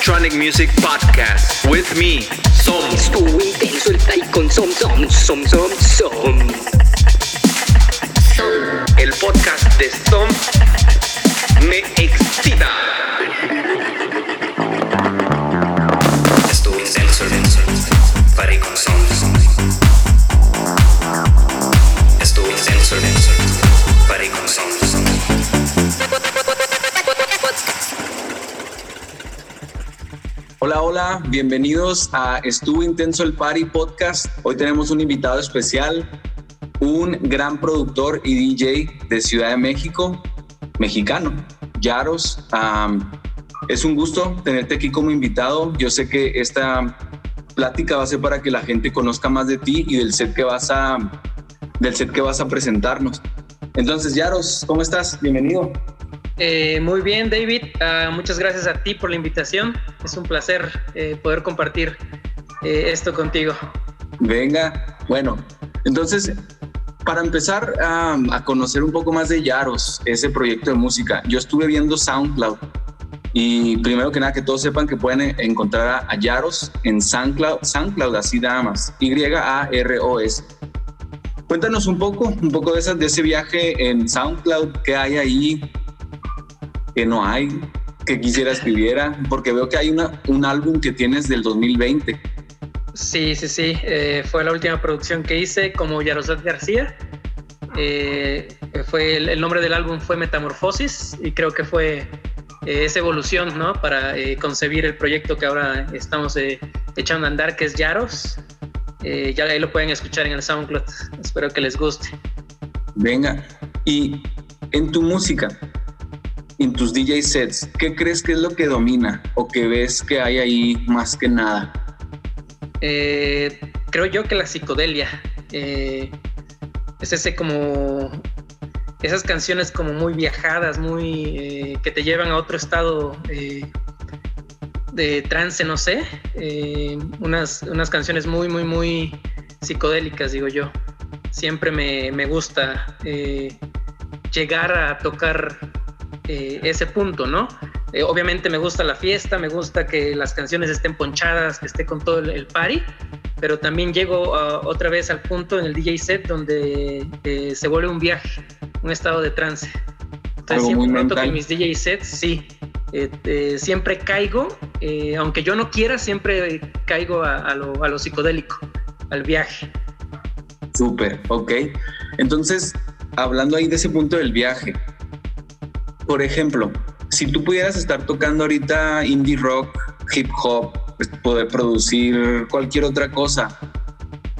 electronic music podcast with me, Som. Con Som Som Som Som Som. El podcast de Som me excita. Hola, hola, bienvenidos a Estuvo Intenso el Party Podcast. Hoy tenemos un invitado especial, un gran productor y DJ de Ciudad de México, mexicano, Yaros. Es un gusto tenerte aquí como invitado. Yo sé que esta plática va a ser para que la gente conozca más de ti y del set que vas a, del set que vas a presentarnos. Entonces, Yaros, ¿cómo estás? Bienvenido. Eh, muy bien, David. Ah, muchas gracias a ti por la invitación. Es un placer eh, poder compartir eh, esto contigo. Venga, bueno, entonces, para empezar a, conocer un poco más de Yaros, ese proyecto de música, yo estuve viendo SoundCloud y primero que nada que todos sepan que pueden encontrar a, Yaros en SoundCloud, SoundCloud así nada más, Y-A-R-O-S. Cuéntanos un poco, un poco de, de ese viaje en SoundCloud, qué hay ahí, qué no hay, que quisiera escribiera, porque veo que hay una, un álbum que tienes del 2020. Sí, sí, sí. eh, fue la última producción que hice como Yaroslav García. Eh, fue el, el nombre del álbum fue Metamorfosis y creo que fue eh, esa evolución, ¿no? Para eh, concebir el proyecto que ahora estamos eh, echando a andar, que es Yaros. Eh, ya ahí lo pueden escuchar en el SoundCloud. Espero que les guste. Venga, y en tu música, en tus DJ sets, ¿qué crees que es lo que domina o que ves que hay ahí más que nada? Eh, creo yo que la psicodelia eh, es ese como esas canciones como muy viajadas, muy eh, que te llevan a otro estado de trance, no sé, unas, unas canciones muy, muy, muy psicodélicas, digo yo. Siempre me, me gusta llegar a tocar eh, ese punto, ¿no? Eh, obviamente me gusta la fiesta, me gusta que las canciones estén ponchadas, que esté con todo el, el party, pero también llego ah, otra vez al punto en el DJ set donde eh, se vuelve un viaje, un estado de trance. Entonces Algo siempre noto que mis DJ sets, sí, eh, siempre caigo, aunque yo no quiera, siempre caigo a, a lo, a lo psicodélico, al viaje. Súper, ok. Entonces, hablando ahí de ese punto del viaje, por ejemplo, si tú pudieras estar tocando ahorita indie rock, hip hop, pues, poder producir cualquier otra cosa,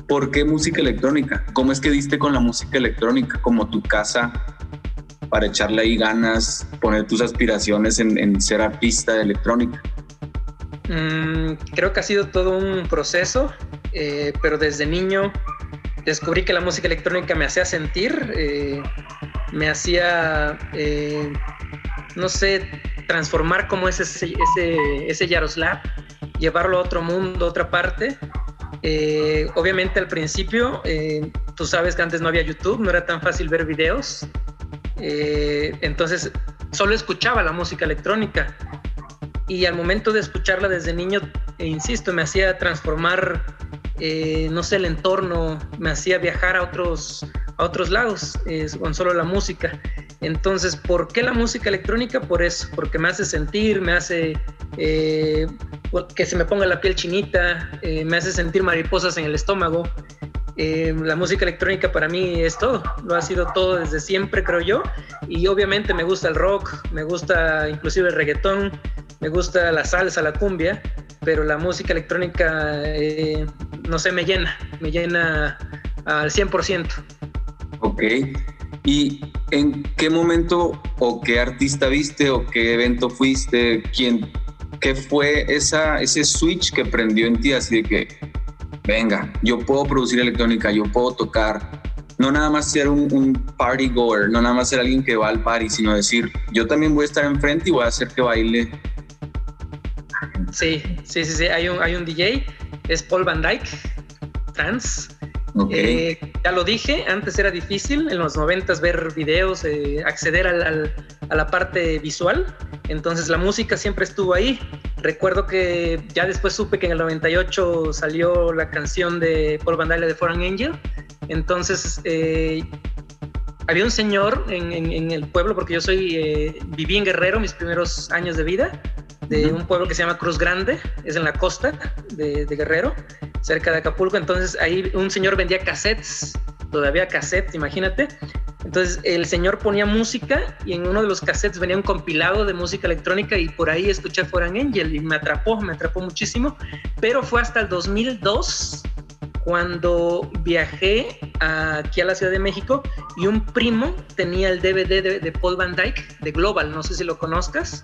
¿por qué música electrónica? ¿Cómo es que diste con la música electrónica como tu casa para echarle ahí ganas, poner tus aspiraciones en, ser artista de electrónica? Mm, creo que ha sido todo un proceso, eh, pero desde niño descubrí que la música electrónica me hacía sentir, eh, me hacía, eh, no sé, transformar como ese, ese, ese Yaroslav, llevarlo a otro mundo, a otra parte. Eh, obviamente al principio, eh, tú sabes que antes no había YouTube, no era tan fácil ver videos, eh, entonces solo escuchaba la música electrónica y al momento de escucharla desde niño, eh, insisto, me hacía transformar, eh, no sé, el entorno, me hacía viajar a otros, a otros lados con solo la música. Entonces, ¿por qué la música electrónica? Por eso, porque me hace sentir, me hace eh, que se me ponga la piel chinita, eh, me hace sentir mariposas en el estómago. Eh, la música electrónica para mí es todo, lo ha sido todo desde siempre, creo yo. Y obviamente me gusta el rock, me gusta inclusive el reggaetón, me gusta la salsa, la cumbia, pero la música electrónica, eh, no sé, me llena, me llena al 100%. Ok. ¿Y en qué momento o qué artista viste o qué evento fuiste? ¿Quién, ¿Qué fue esa, ese switch que prendió en ti así de que, venga, yo puedo producir electrónica, yo puedo tocar? No nada más ser un, un party goer, no nada más ser alguien que va al party, sino decir, yo también voy a estar enfrente y voy a hacer que baile. Sí, sí, sí, sí. Hay un, hay un DJ, es Paul Van Dyke, trans. Ok. Eh, ya lo dije, antes era difícil en los noventas ver videos, eh, acceder al- al- a la parte visual. Entonces la música siempre estuvo ahí, recuerdo que ya después supe que en el 98 salió la canción de Paul Van Dyke de Foreign Angel. Entonces, eh, había un señor en, el pueblo, porque yo soy, eh, viví en Guerrero mis primeros años de vida, de un pueblo que se llama Cruz Grande, es en la costa de, de Guerrero, cerca de Acapulco. Entonces ahí un señor vendía cassettes, todavía cassettes, imagínate. Entonces el señor ponía música y en uno de los cassettes venía un compilado de música electrónica y por ahí escuché Foreign Angel y me atrapó, me atrapó muchísimo. Pero fue hasta el 2002 cuando viajé aquí a la Ciudad de México y un primo tenía el DVD de, Paul Van Dyke de Global, no sé si lo conozcas.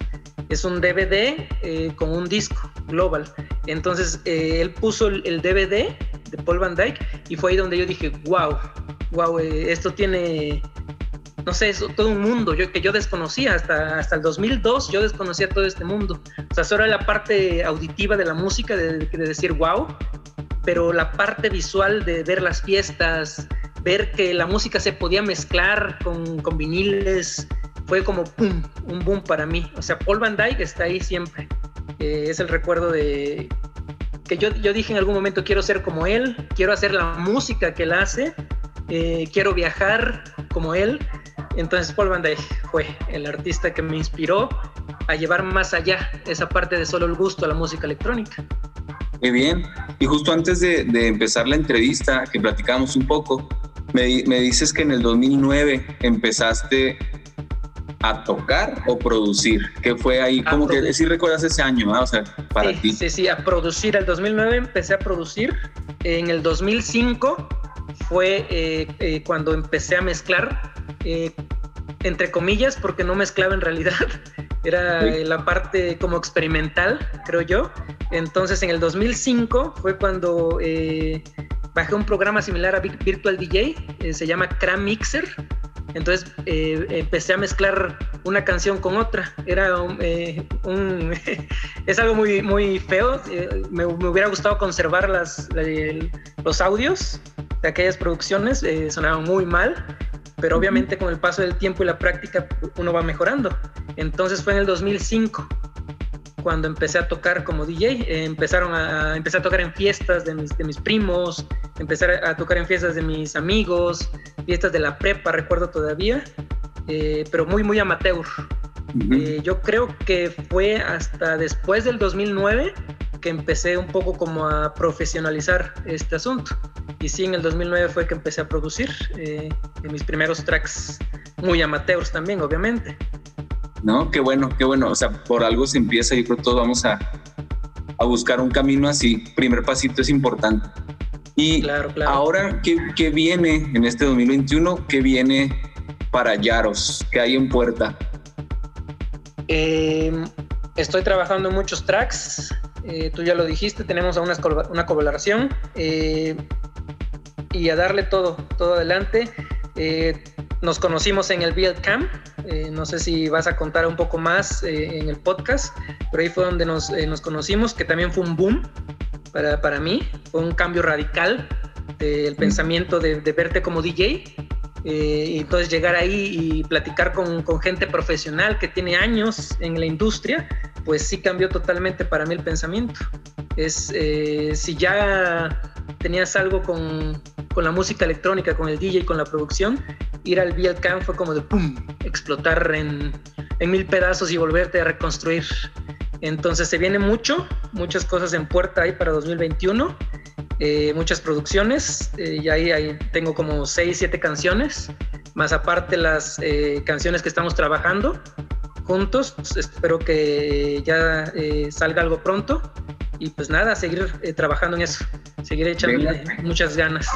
Es un DVD eh, con un disco Global. Entonces eh, él puso el, DVD de Paul Van Dyke y fue ahí donde yo dije, wow, wow, eh, esto tiene, no sé, todo un mundo yo, que yo desconocía. Hasta, hasta el 2002 yo desconocía todo este mundo. O sea, solo la parte auditiva de la música, de, de decir, wow, pero la parte visual de ver las fiestas, ver que la música se podía mezclar con, con viniles, fue como un boom para mí. O sea, Paul Van Dyke está ahí siempre. Eh, es el recuerdo de que yo, yo dije en algún momento quiero ser como él, quiero hacer la música que él hace, eh, quiero viajar como él. Entonces Paul Van Dyke fue el artista que me inspiró a llevar más allá esa parte de solo el gusto a la música electrónica. Muy bien. Y justo antes de, empezar la entrevista, que platicamos un poco, me, dices que en el 2009 empezaste a tocar o producir? ¿Qué fue ahí? como que sí recuerdas ese año, o sea, para sí, ti. Sí, sí, a producir. El 2009 empecé a producir. En el 2005 fue eh, eh, cuando empecé a mezclar, eh, entre comillas, porque no mezclaba en realidad. Era la parte como experimental, creo yo. Entonces en el 2005 fue cuando eh, bajé un programa similar a Virtual DJ, eh, se llama Cram Mixer. Entonces eh, empecé a mezclar una canción con otra. Era un, es algo muy, muy feo. Me, hubiera gustado conservar las, los audios de aquellas producciones. sonaban muy mal pero obviamente con el paso del tiempo y la práctica uno va mejorando. Entonces fue en el 2005 cuando empecé a tocar como DJ, eh, empezaron a, empecé a tocar en fiestas de mis, de mis primos, empecé a tocar en fiestas de mis amigos, fiestas de la prepa, recuerdo todavía, eh, pero muy, muy amateur. Eh, yo creo que fue hasta después del 2009 que empecé un poco como a profesionalizar este asunto. Y sí, en el 2009 fue que empecé a producir mis primeros tracks muy amateurs también, obviamente. ¿No? Qué bueno, qué bueno. O sea, por algo se empieza y por todos vamos a, a buscar un camino así. Primer pasito es importante. Y claro, claro. ahora, ¿qué, ¿qué, viene en este 2021? ¿Qué viene para Yaros? ¿Qué hay en puerta? Eh, estoy trabajando en muchos tracks. Eh, tú ya lo dijiste, tenemos una, una colaboración. Eh, y a darle todo, todo adelante. Nos conocimos en el Build Camp eh, no sé si vas a contar un poco más eh, en el podcast, pero ahí fue donde nos, eh, nos conocimos, que también fue un boom para, para mí, fue un cambio radical del pensamiento de, de, verte como DJ. y entonces llegar ahí y platicar con, con, gente profesional que tiene años en la industria, pues sí cambió totalmente para mí el pensamiento. Es, si ya tenías algo con, con la música electrónica, con el DJ, con la producción, ir al Camp fue como de pum, explotar en, en, mil pedazos y volverte a reconstruir. Entonces se viene mucho, muchas cosas en puerta ahí para 2021, eh, muchas producciones, eh, y ahí, ahí, tengo como 6, 7 canciones, más aparte las eh, canciones que estamos trabajando juntos, espero que ya salga algo pronto. Y pues nada, seguir trabajando en eso, seguir echando muchas ganas.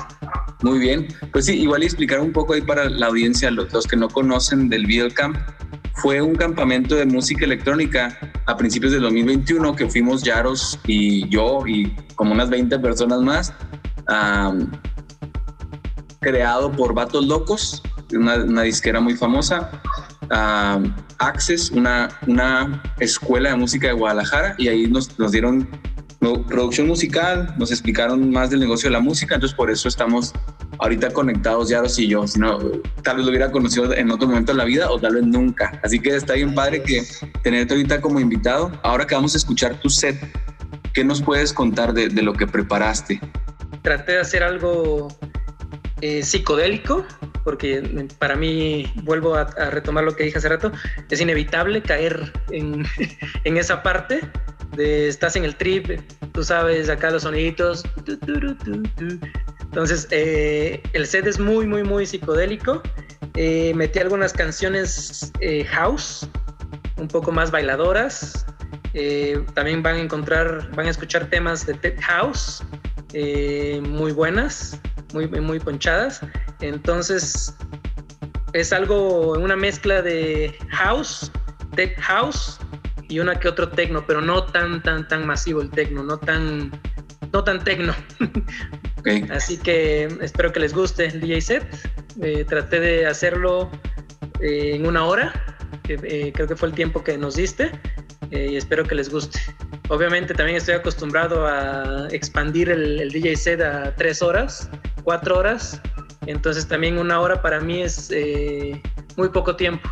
Muy bien, pues sí, igual explicar un poco ahí para la audiencia, los, los que no conocen del Video Camp, fue un campamento de música electrónica a principios del 2021 que fuimos Yaros y yo y como unas 20 personas más, creado por Vatos Locos, una, disquera muy famosa, Access, una, una escuela de música de Guadalajara, y ahí nos, nos dieron producción musical, nos explicaron más del negocio de la música, entonces por eso estamos ahorita conectados Yaros y yo, sino tal vez lo hubiera conocido en otro momento de la vida o tal vez nunca. Así que está bien padre que tenerte ahorita como invitado. Ahora que vamos a escuchar tu set, ¿qué nos puedes contar de, lo que preparaste? Traté de hacer algo eh, psicodélico, porque para mí, vuelvo a, retomar lo que dije hace rato, es inevitable caer en, en esa parte de estás en el trip, tú sabes, acá los soniditos. Entonces, eh, el set es muy, muy, muy psicodélico. Eh, metí algunas canciones eh, house, un poco más bailadoras. también van a encontrar, van a escuchar temas de tech house muy buenas, muy, muy ponchadas. Entonces, es algo, una mezcla de house, tech house y una que otro tecno, pero no tan, tan, tan masivo el tecno, no tan, no tan tecno. Así que espero que les guste el DJ set. Eh, traté de hacerlo eh, en una hora, que eh, creo que fue el tiempo que nos diste, y espero que les guste. Obviamente también estoy acostumbrado a expandir el, el DJ set a tres horas, cuatro horas, entonces también una hora para mí es muy poco tiempo.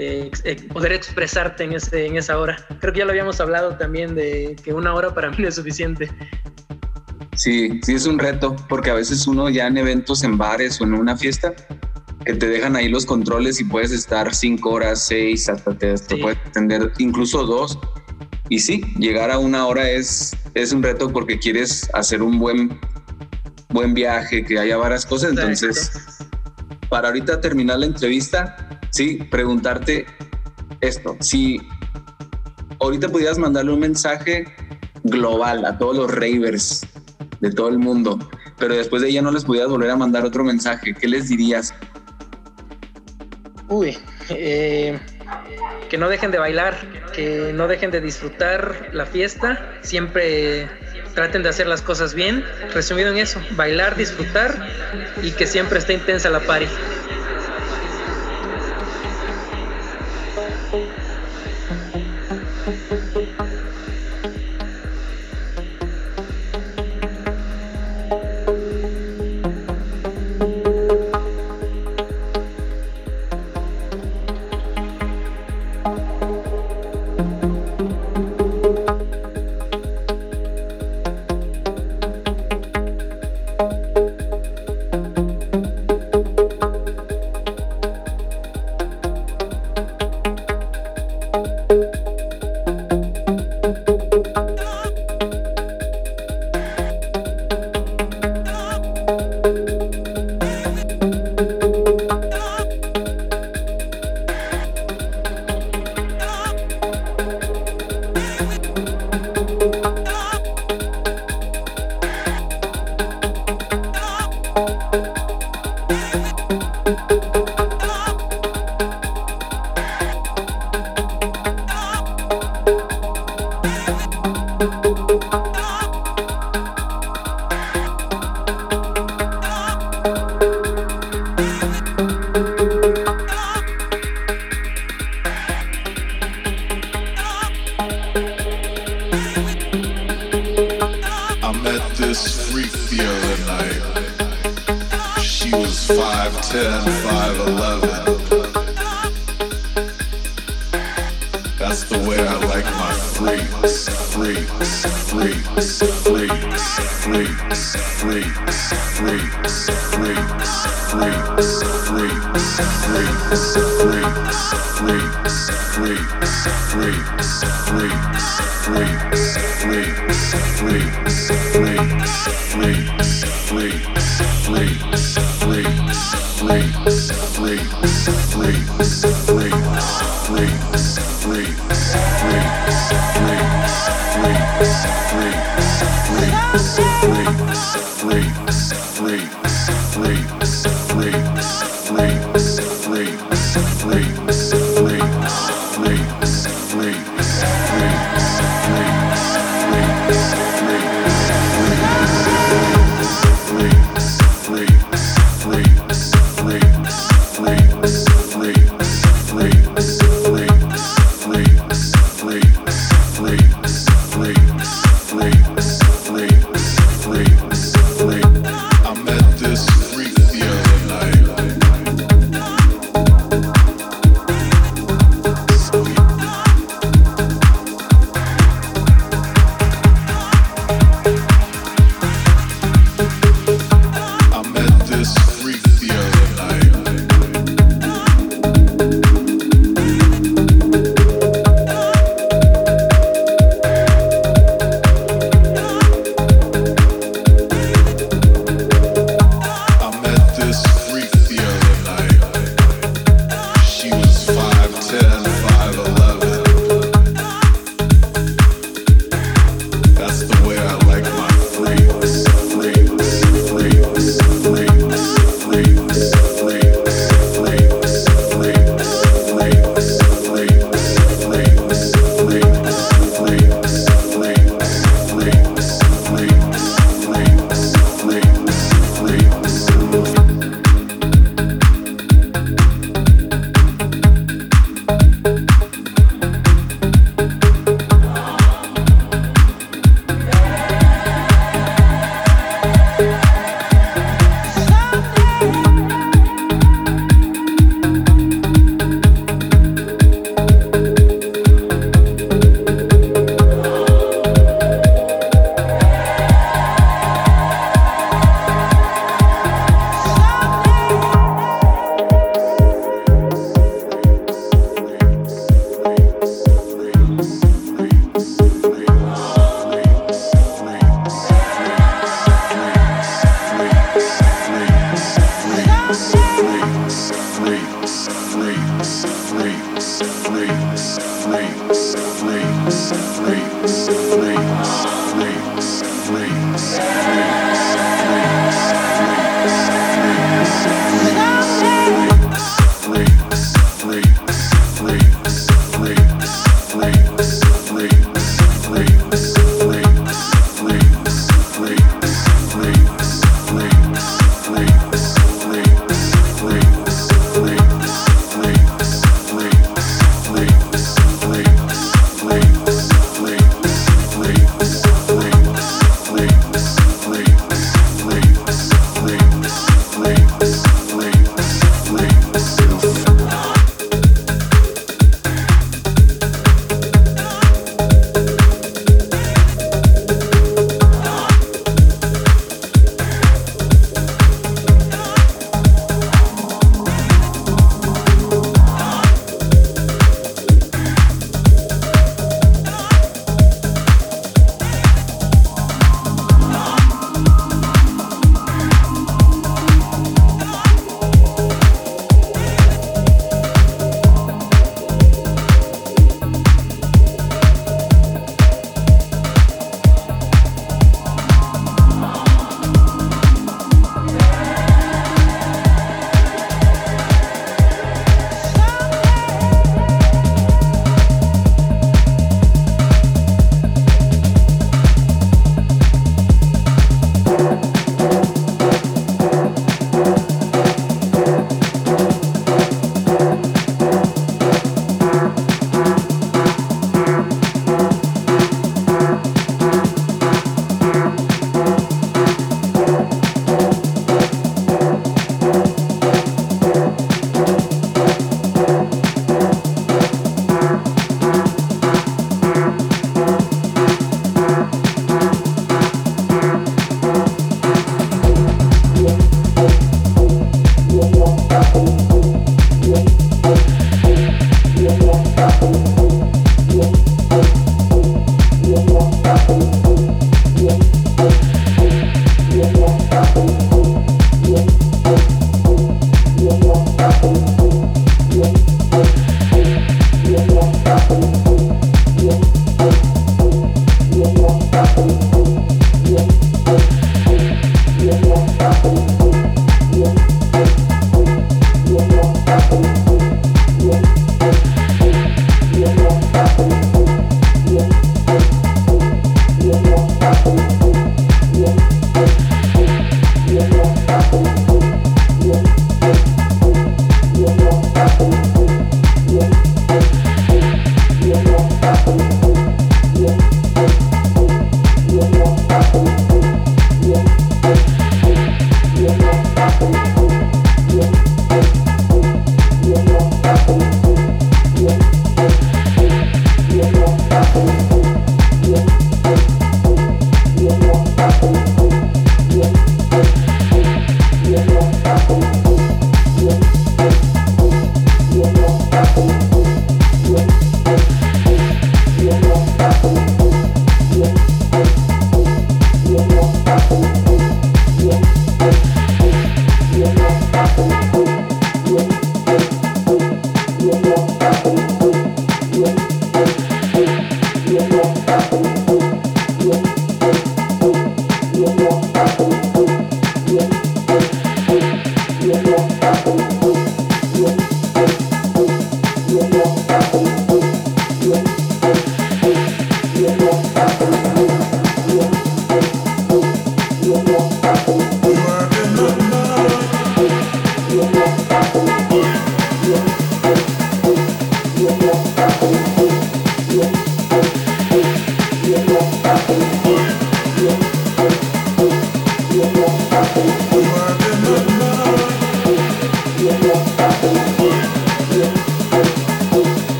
Eh, poder expresarte en, ese, en esa hora. Creo que ya lo habíamos hablado también de que una hora para mí no es suficiente. Sí, sí es un reto, porque a veces uno ya en eventos, en bares o en una fiesta, que te dejan ahí los controles y puedes estar cinco horas, seis, hasta te, puedes extender incluso dos. Y sí, llegar a una hora es, es un reto porque quieres hacer un buen, buen viaje, que haya varias cosas. Entonces, para ahorita terminar la entrevista, sí, preguntarte esto, si ahorita pudieras mandarle un mensaje global a todos los ravers de todo el mundo, pero después de ella no les pudieras volver a mandar otro mensaje, ¿qué les dirías? Uy, eh, que no dejen de bailar, que no dejen de disfrutar la fiesta, siempre traten de hacer las cosas bien. Resumido en eso, bailar, disfrutar y que siempre esté intensa la party. free free, free, free, free, free, free, free.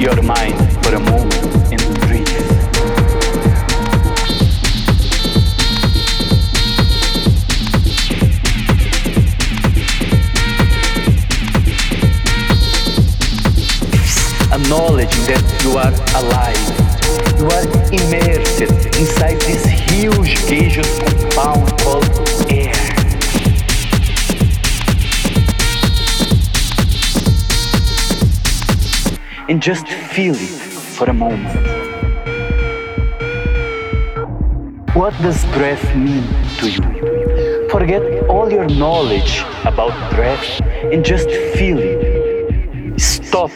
your mind for a moment. Just feel it for a moment. What does breath mean to you? Forget all your knowledge about breath and just feel it. Stop